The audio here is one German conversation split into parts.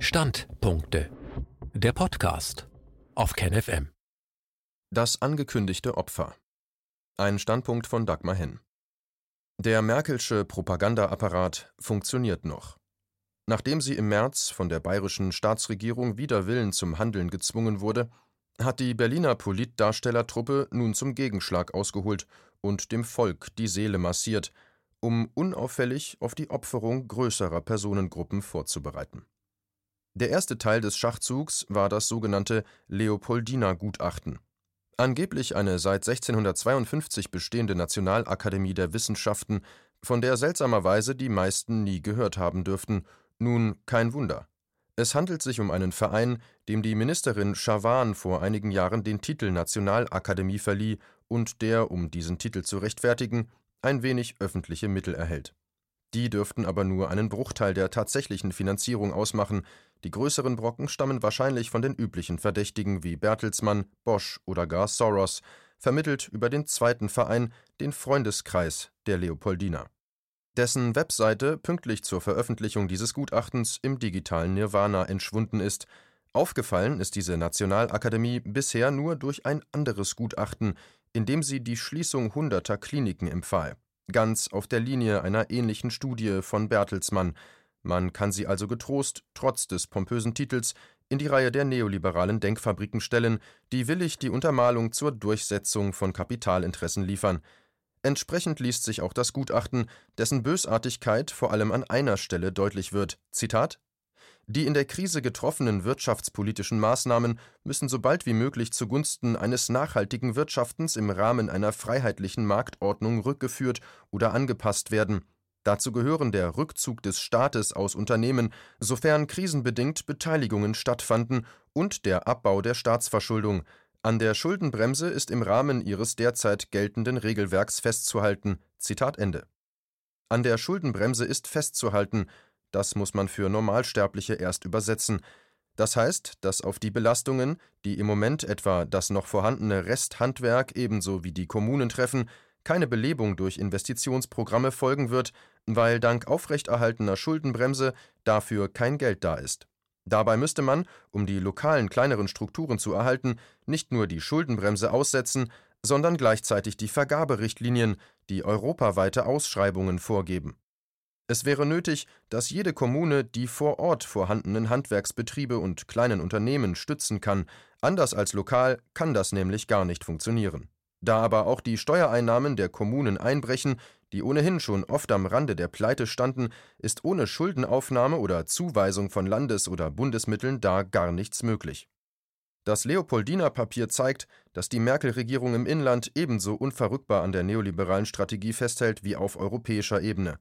Standpunkte. Der Podcast auf KenFM. Das angekündigte Opfer. Ein Standpunkt von Dagmar Henn. Der Merkelsche Propagandaapparat funktioniert noch. Nachdem sie im März von der bayerischen Staatsregierung wider Willen zum Handeln gezwungen wurde, hat die Berliner Politdarstellertruppe nun zum Gegenschlag ausgeholt und dem Volk die Seele massiert, um unauffällig auf die Opferung größerer Personengruppen vorzubereiten. Der erste Teil des Schachzugs war das sogenannte Leopoldina-Gutachten. Angeblich eine seit 1652 bestehende Nationalakademie der Wissenschaften, von der seltsamerweise die meisten nie gehört haben dürften. Nun kein Wunder. Es handelt sich um einen Verein, dem die Ministerin Schawan vor einigen Jahren den Titel Nationalakademie verlieh und der, um diesen Titel zu rechtfertigen, ein wenig öffentliche Mittel erhält. Die dürften aber nur einen Bruchteil der tatsächlichen Finanzierung ausmachen, die größeren Brocken stammen wahrscheinlich von den üblichen Verdächtigen wie Bertelsmann, Bosch oder gar Soros, vermittelt über den zweiten Verein, den Freundeskreis der Leopoldina. Dessen Webseite pünktlich zur Veröffentlichung dieses Gutachtens im digitalen Nirvana entschwunden ist. Aufgefallen ist diese Nationalakademie bisher nur durch ein anderes Gutachten, in dem sie die Schließung hunderter Kliniken empfahl, ganz auf der Linie einer ähnlichen Studie von Bertelsmann, man kann sie also getrost, trotz des pompösen Titels, in die Reihe der neoliberalen Denkfabriken stellen, die willig die Untermalung zur Durchsetzung von Kapitalinteressen liefern. Entsprechend liest sich auch das Gutachten, dessen Bösartigkeit vor allem an einer Stelle deutlich wird. Zitat die in der Krise getroffenen wirtschaftspolitischen Maßnahmen müssen so bald wie möglich zugunsten eines nachhaltigen Wirtschaftens im Rahmen einer freiheitlichen Marktordnung rückgeführt oder angepasst werden. Dazu gehören der Rückzug des Staates aus Unternehmen, sofern krisenbedingt Beteiligungen stattfanden, und der Abbau der Staatsverschuldung. An der Schuldenbremse ist im Rahmen ihres derzeit geltenden Regelwerks festzuhalten. Zitat Ende. An der Schuldenbremse ist festzuhalten, das muss man für Normalsterbliche erst übersetzen. Das heißt, dass auf die Belastungen, die im Moment etwa das noch vorhandene Resthandwerk ebenso wie die Kommunen treffen, keine Belebung durch Investitionsprogramme folgen wird, weil dank aufrechterhaltener Schuldenbremse dafür kein Geld da ist. Dabei müsste man, um die lokalen kleineren Strukturen zu erhalten, nicht nur die Schuldenbremse aussetzen, sondern gleichzeitig die Vergaberichtlinien, die europaweite Ausschreibungen vorgeben. Es wäre nötig, dass jede Kommune die vor Ort vorhandenen Handwerksbetriebe und kleinen Unternehmen stützen kann, anders als lokal kann das nämlich gar nicht funktionieren. Da aber auch die Steuereinnahmen der Kommunen einbrechen, die ohnehin schon oft am Rande der Pleite standen, ist ohne Schuldenaufnahme oder Zuweisung von Landes- oder Bundesmitteln da gar nichts möglich. Das Leopoldiner Papier zeigt, dass die Merkel-Regierung im Inland ebenso unverrückbar an der neoliberalen Strategie festhält wie auf europäischer Ebene.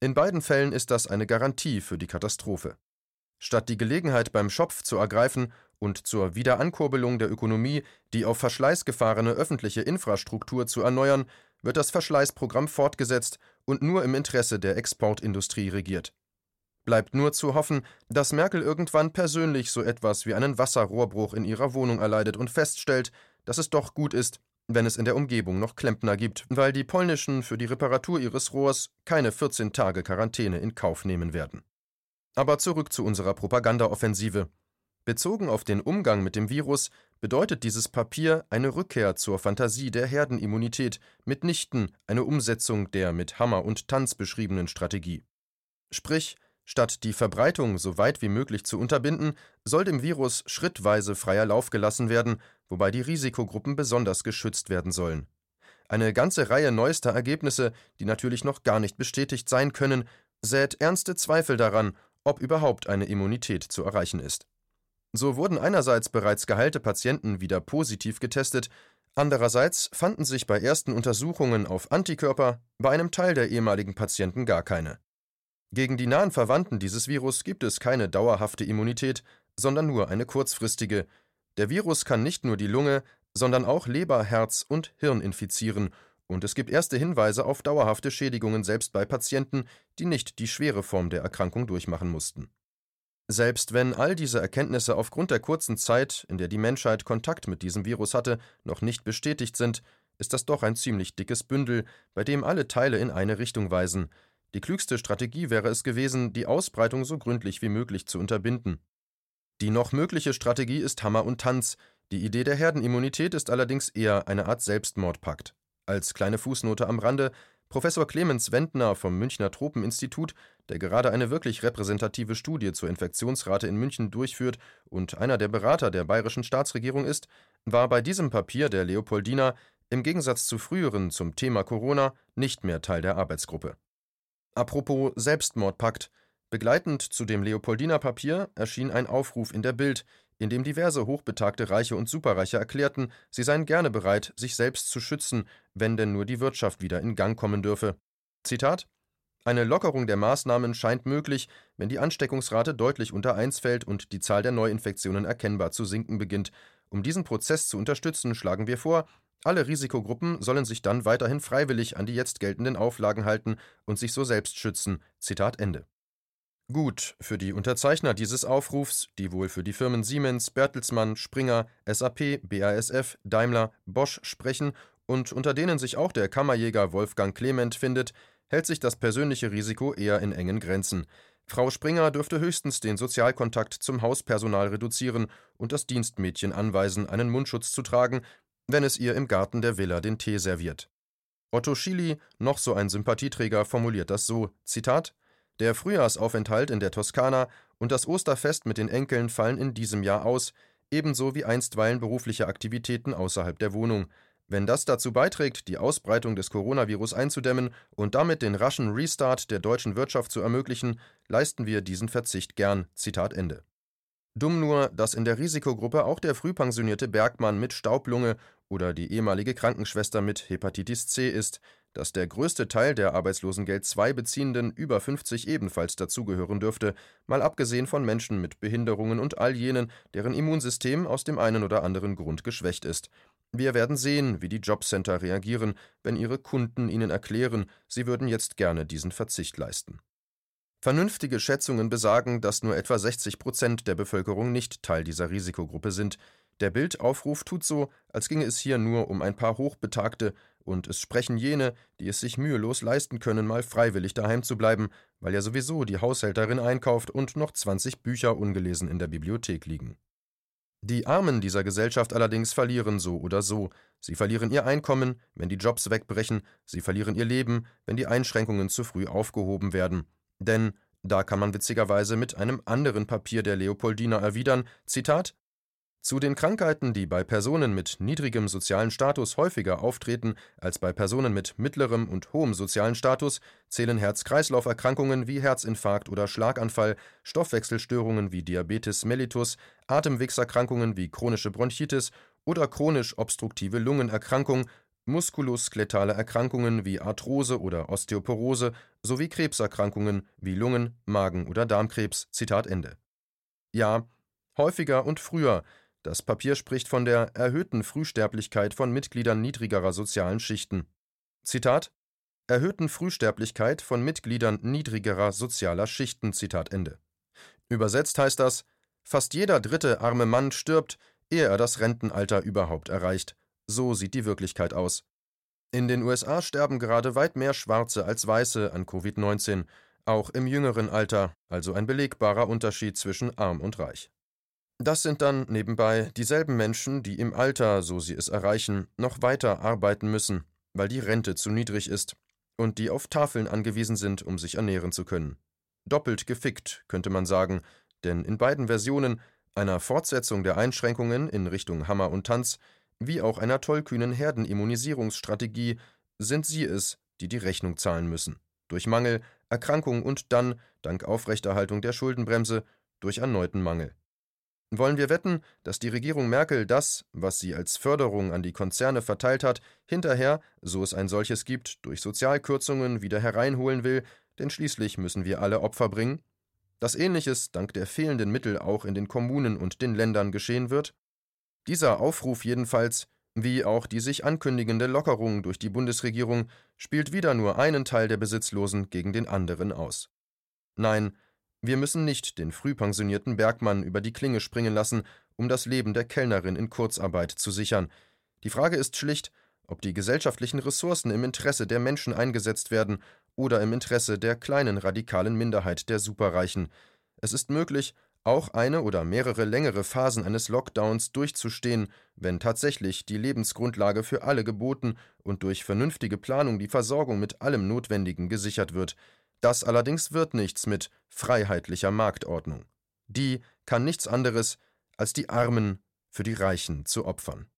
In beiden Fällen ist das eine Garantie für die Katastrophe. Statt die Gelegenheit beim Schopf zu ergreifen und zur Wiederankurbelung der Ökonomie die auf Verschleiß gefahrene öffentliche Infrastruktur zu erneuern, wird das Verschleißprogramm fortgesetzt und nur im Interesse der Exportindustrie regiert. Bleibt nur zu hoffen, dass Merkel irgendwann persönlich so etwas wie einen Wasserrohrbruch in ihrer Wohnung erleidet und feststellt, dass es doch gut ist, wenn es in der Umgebung noch Klempner gibt, weil die polnischen für die Reparatur ihres Rohrs keine 14 Tage Quarantäne in Kauf nehmen werden. Aber zurück zu unserer Propagandaoffensive. Bezogen auf den Umgang mit dem Virus bedeutet dieses Papier eine Rückkehr zur Fantasie der Herdenimmunität, mitnichten eine Umsetzung der mit Hammer und Tanz beschriebenen Strategie. Sprich, statt die Verbreitung so weit wie möglich zu unterbinden, soll dem Virus schrittweise freier Lauf gelassen werden, wobei die Risikogruppen besonders geschützt werden sollen. Eine ganze Reihe neuester Ergebnisse, die natürlich noch gar nicht bestätigt sein können, sät ernste Zweifel daran, ob überhaupt eine Immunität zu erreichen ist. So wurden einerseits bereits geheilte Patienten wieder positiv getestet, andererseits fanden sich bei ersten Untersuchungen auf Antikörper bei einem Teil der ehemaligen Patienten gar keine. Gegen die nahen Verwandten dieses Virus gibt es keine dauerhafte Immunität, sondern nur eine kurzfristige. Der Virus kann nicht nur die Lunge, sondern auch Leber, Herz und Hirn infizieren, und es gibt erste Hinweise auf dauerhafte Schädigungen selbst bei Patienten, die nicht die schwere Form der Erkrankung durchmachen mussten. Selbst wenn all diese Erkenntnisse aufgrund der kurzen Zeit, in der die Menschheit Kontakt mit diesem Virus hatte, noch nicht bestätigt sind, ist das doch ein ziemlich dickes Bündel, bei dem alle Teile in eine Richtung weisen. Die klügste Strategie wäre es gewesen, die Ausbreitung so gründlich wie möglich zu unterbinden. Die noch mögliche Strategie ist Hammer und Tanz. Die Idee der Herdenimmunität ist allerdings eher eine Art Selbstmordpakt. Als kleine Fußnote am Rande Professor Clemens Wendner vom Münchner Tropeninstitut, der gerade eine wirklich repräsentative Studie zur Infektionsrate in München durchführt und einer der Berater der bayerischen Staatsregierung ist, war bei diesem Papier der Leopoldina im Gegensatz zu früheren zum Thema Corona nicht mehr Teil der Arbeitsgruppe. Apropos Selbstmordpakt. Begleitend zu dem Leopoldiner Papier erschien ein Aufruf in der Bild, in dem diverse hochbetagte Reiche und Superreiche erklärten, sie seien gerne bereit, sich selbst zu schützen, wenn denn nur die Wirtschaft wieder in Gang kommen dürfe. Zitat Eine Lockerung der Maßnahmen scheint möglich, wenn die Ansteckungsrate deutlich unter 1 fällt und die Zahl der Neuinfektionen erkennbar zu sinken beginnt. Um diesen Prozess zu unterstützen, schlagen wir vor, alle Risikogruppen sollen sich dann weiterhin freiwillig an die jetzt geltenden Auflagen halten und sich so selbst schützen. Zitat Ende. Gut, für die Unterzeichner dieses Aufrufs, die wohl für die Firmen Siemens, Bertelsmann, Springer, SAP, BASF, Daimler, Bosch sprechen und unter denen sich auch der Kammerjäger Wolfgang Clement findet, hält sich das persönliche Risiko eher in engen Grenzen. Frau Springer dürfte höchstens den Sozialkontakt zum Hauspersonal reduzieren und das Dienstmädchen anweisen, einen Mundschutz zu tragen, wenn es ihr im Garten der Villa den Tee serviert. Otto Schily, noch so ein Sympathieträger, formuliert das so: Zitat der Frühjahrsaufenthalt in der Toskana und das Osterfest mit den Enkeln fallen in diesem Jahr aus, ebenso wie einstweilen berufliche Aktivitäten außerhalb der Wohnung. Wenn das dazu beiträgt, die Ausbreitung des Coronavirus einzudämmen und damit den raschen Restart der deutschen Wirtschaft zu ermöglichen, leisten wir diesen Verzicht gern. Zitat Ende. Dumm nur, dass in der Risikogruppe auch der frühpensionierte Bergmann mit Staublunge oder die ehemalige Krankenschwester mit Hepatitis C ist, dass der größte Teil der Arbeitslosengeld II Beziehenden über 50 ebenfalls dazugehören dürfte, mal abgesehen von Menschen mit Behinderungen und all jenen, deren Immunsystem aus dem einen oder anderen Grund geschwächt ist. Wir werden sehen, wie die Jobcenter reagieren, wenn ihre Kunden ihnen erklären, sie würden jetzt gerne diesen Verzicht leisten. Vernünftige Schätzungen besagen, dass nur etwa 60 Prozent der Bevölkerung nicht Teil dieser Risikogruppe sind. Der Bildaufruf tut so, als ginge es hier nur um ein paar Hochbetagte, und es sprechen jene, die es sich mühelos leisten können, mal freiwillig daheim zu bleiben, weil ja sowieso die Haushälterin einkauft und noch 20 Bücher ungelesen in der Bibliothek liegen. Die Armen dieser Gesellschaft allerdings verlieren so oder so. Sie verlieren ihr Einkommen, wenn die Jobs wegbrechen, sie verlieren ihr Leben, wenn die Einschränkungen zu früh aufgehoben werden. Denn, da kann man witzigerweise mit einem anderen Papier der Leopoldina erwidern, Zitat, zu den Krankheiten, die bei Personen mit niedrigem sozialen Status häufiger auftreten als bei Personen mit mittlerem und hohem sozialen Status, zählen Herz-Kreislauf-Erkrankungen wie Herzinfarkt oder Schlaganfall, Stoffwechselstörungen wie Diabetes mellitus, Atemwegserkrankungen wie chronische Bronchitis oder chronisch obstruktive Lungenerkrankung, muskuloskeletale Erkrankungen wie Arthrose oder Osteoporose sowie Krebserkrankungen wie Lungen-, Magen- oder Darmkrebs. Zitat Ende. Ja, häufiger und früher das Papier spricht von der erhöhten Frühsterblichkeit von Mitgliedern niedrigerer sozialen Schichten. Zitat erhöhten Frühsterblichkeit von Mitgliedern niedrigerer sozialer Schichten. Zitat Ende. Übersetzt heißt das, fast jeder dritte arme Mann stirbt, ehe er das Rentenalter überhaupt erreicht. So sieht die Wirklichkeit aus. In den USA sterben gerade weit mehr Schwarze als Weiße an Covid-19, auch im jüngeren Alter, also ein belegbarer Unterschied zwischen arm und reich. Das sind dann nebenbei dieselben Menschen, die im Alter, so sie es erreichen, noch weiter arbeiten müssen, weil die Rente zu niedrig ist und die auf Tafeln angewiesen sind, um sich ernähren zu können. Doppelt gefickt, könnte man sagen, denn in beiden Versionen, einer Fortsetzung der Einschränkungen in Richtung Hammer und Tanz, wie auch einer tollkühnen Herdenimmunisierungsstrategie, sind sie es, die die Rechnung zahlen müssen. Durch Mangel, Erkrankung und dann, dank Aufrechterhaltung der Schuldenbremse, durch erneuten Mangel. Wollen wir wetten, dass die Regierung Merkel das, was sie als Förderung an die Konzerne verteilt hat, hinterher, so es ein solches gibt, durch Sozialkürzungen wieder hereinholen will, denn schließlich müssen wir alle Opfer bringen? Dass ähnliches dank der fehlenden Mittel auch in den Kommunen und den Ländern geschehen wird? Dieser Aufruf jedenfalls, wie auch die sich ankündigende Lockerung durch die Bundesregierung, spielt wieder nur einen Teil der Besitzlosen gegen den anderen aus. Nein, wir müssen nicht den frühpensionierten Bergmann über die Klinge springen lassen, um das Leben der Kellnerin in Kurzarbeit zu sichern. Die Frage ist schlicht, ob die gesellschaftlichen Ressourcen im Interesse der Menschen eingesetzt werden oder im Interesse der kleinen radikalen Minderheit der Superreichen. Es ist möglich, auch eine oder mehrere längere Phasen eines Lockdowns durchzustehen, wenn tatsächlich die Lebensgrundlage für alle geboten und durch vernünftige Planung die Versorgung mit allem Notwendigen gesichert wird. Das allerdings wird nichts mit freiheitlicher Marktordnung. Die kann nichts anderes, als die Armen für die Reichen zu opfern.